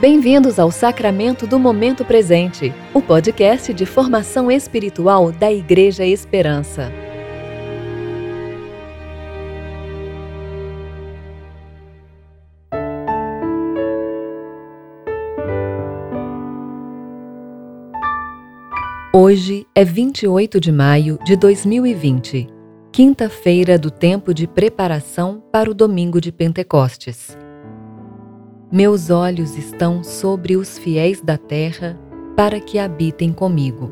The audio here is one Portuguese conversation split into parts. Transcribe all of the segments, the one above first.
Bem-vindos ao Sacramento do Momento Presente, o podcast de formação espiritual da Igreja Esperança. Hoje é 28 de maio de 2020, quinta-feira do tempo de preparação para o domingo de Pentecostes. Meus olhos estão sobre os fiéis da terra para que habitem comigo.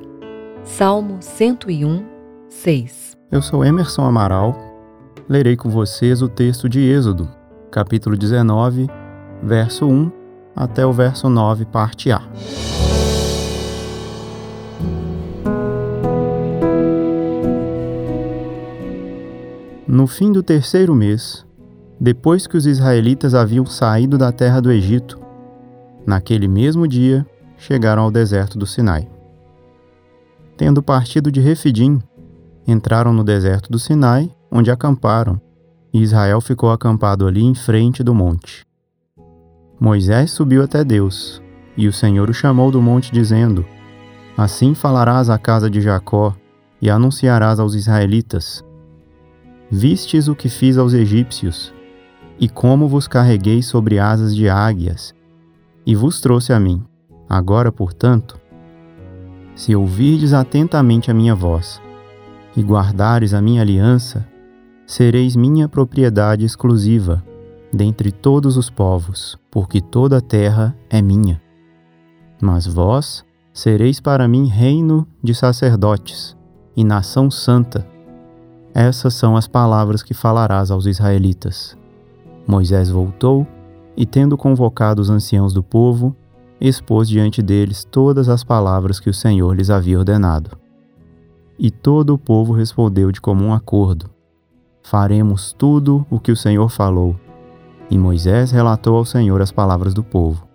Salmo 101, 6. Eu sou Emerson Amaral. Lerei com vocês o texto de Êxodo, capítulo 19, verso 1 até o verso 9, parte A. No fim do terceiro mês, depois que os israelitas haviam saído da terra do Egito, naquele mesmo dia chegaram ao deserto do Sinai. Tendo partido de Refidim, entraram no deserto do Sinai, onde acamparam, e Israel ficou acampado ali em frente do monte. Moisés subiu até Deus, e o Senhor o chamou do monte, dizendo: Assim falarás à casa de Jacó e anunciarás aos israelitas: Vistes o que fiz aos egípcios, e como vos carreguei sobre asas de águias, e vos trouxe a mim. Agora, portanto, se ouvirdes atentamente a minha voz, e guardares a minha aliança, sereis minha propriedade exclusiva dentre todos os povos, porque toda a terra é minha. Mas vós sereis para mim reino de sacerdotes e nação santa. Essas são as palavras que falarás aos israelitas. Moisés voltou e, tendo convocado os anciãos do povo, expôs diante deles todas as palavras que o Senhor lhes havia ordenado. E todo o povo respondeu de comum acordo: Faremos tudo o que o Senhor falou. E Moisés relatou ao Senhor as palavras do povo.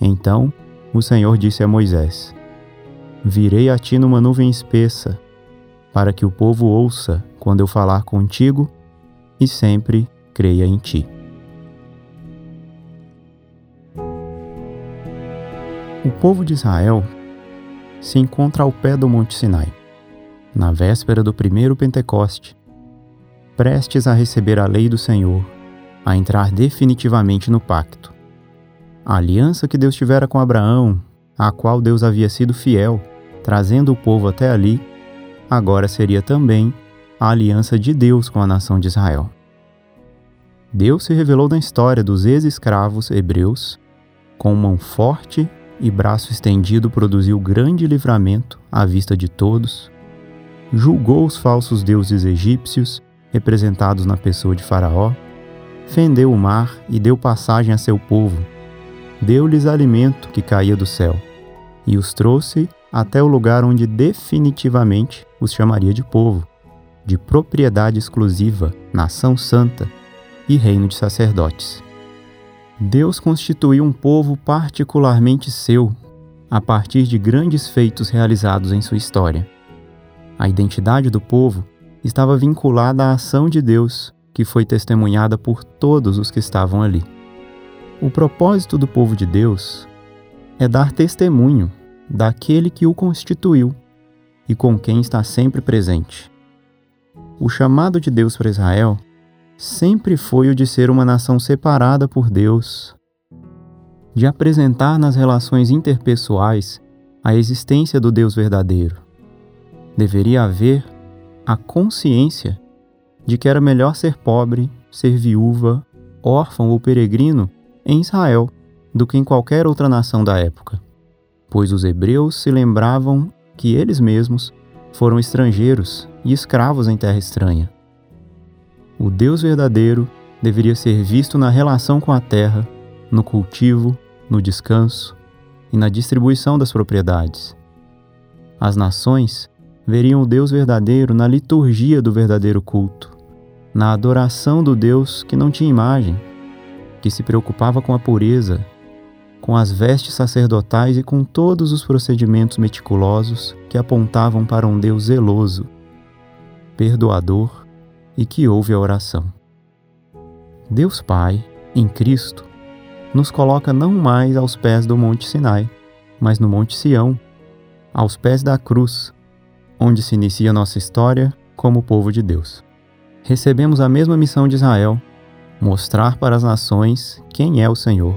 Então o Senhor disse a Moisés: Virei a ti numa nuvem espessa, para que o povo ouça quando eu falar contigo e sempre creia em ti. O povo de Israel se encontra ao pé do Monte Sinai, na véspera do primeiro Pentecoste, prestes a receber a lei do Senhor, a entrar definitivamente no pacto. A aliança que Deus tivera com Abraão, à qual Deus havia sido fiel, trazendo o povo até ali, agora seria também a aliança de Deus com a nação de Israel. Deus se revelou na história dos ex-escravos hebreus, com mão forte e braço estendido produziu grande livramento à vista de todos, julgou os falsos deuses egípcios, representados na pessoa de Faraó, fendeu o mar e deu passagem a seu povo, deu-lhes alimento que caía do céu, e os trouxe até o lugar onde definitivamente os chamaria de povo, de propriedade exclusiva, nação santa e reino de sacerdotes. Deus constituiu um povo particularmente seu a partir de grandes feitos realizados em sua história. A identidade do povo estava vinculada à ação de Deus, que foi testemunhada por todos os que estavam ali. O propósito do povo de Deus é dar testemunho daquele que o constituiu e com quem está sempre presente. O chamado de Deus para Israel sempre foi o de ser uma nação separada por Deus, de apresentar nas relações interpessoais a existência do Deus verdadeiro. Deveria haver a consciência de que era melhor ser pobre, ser viúva, órfão ou peregrino em Israel do que em qualquer outra nação da época, pois os hebreus se lembravam que eles mesmos foram estrangeiros e escravos em terra estranha o Deus verdadeiro deveria ser visto na relação com a terra, no cultivo, no descanso e na distribuição das propriedades. As nações veriam o Deus verdadeiro na liturgia do verdadeiro culto, na adoração do Deus que não tinha imagem, que se preocupava com a pureza, com as vestes sacerdotais e com todos os procedimentos meticulosos que apontavam para um Deus zeloso, perdoador e que ouve a oração. Deus Pai, em Cristo, nos coloca não mais aos pés do Monte Sinai, mas no Monte Sião, aos pés da cruz, onde se inicia nossa história como povo de Deus. Recebemos a mesma missão de Israel, mostrar para as nações quem é o Senhor.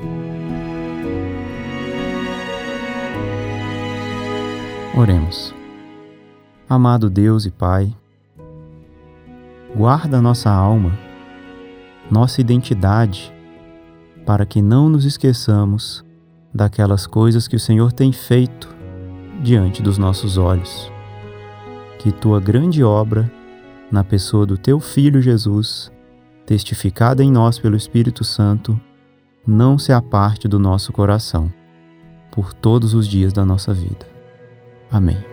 Oremos. Amado Deus e Pai, guarda nossa alma, nossa identidade, para que não nos esqueçamos daquelas coisas que o Senhor tem feito diante dos nossos olhos. Que tua grande obra, na pessoa do teu Filho Jesus, testificada em nós pelo Espírito Santo, não se aparte do nosso coração, por todos os dias da nossa vida. Amém.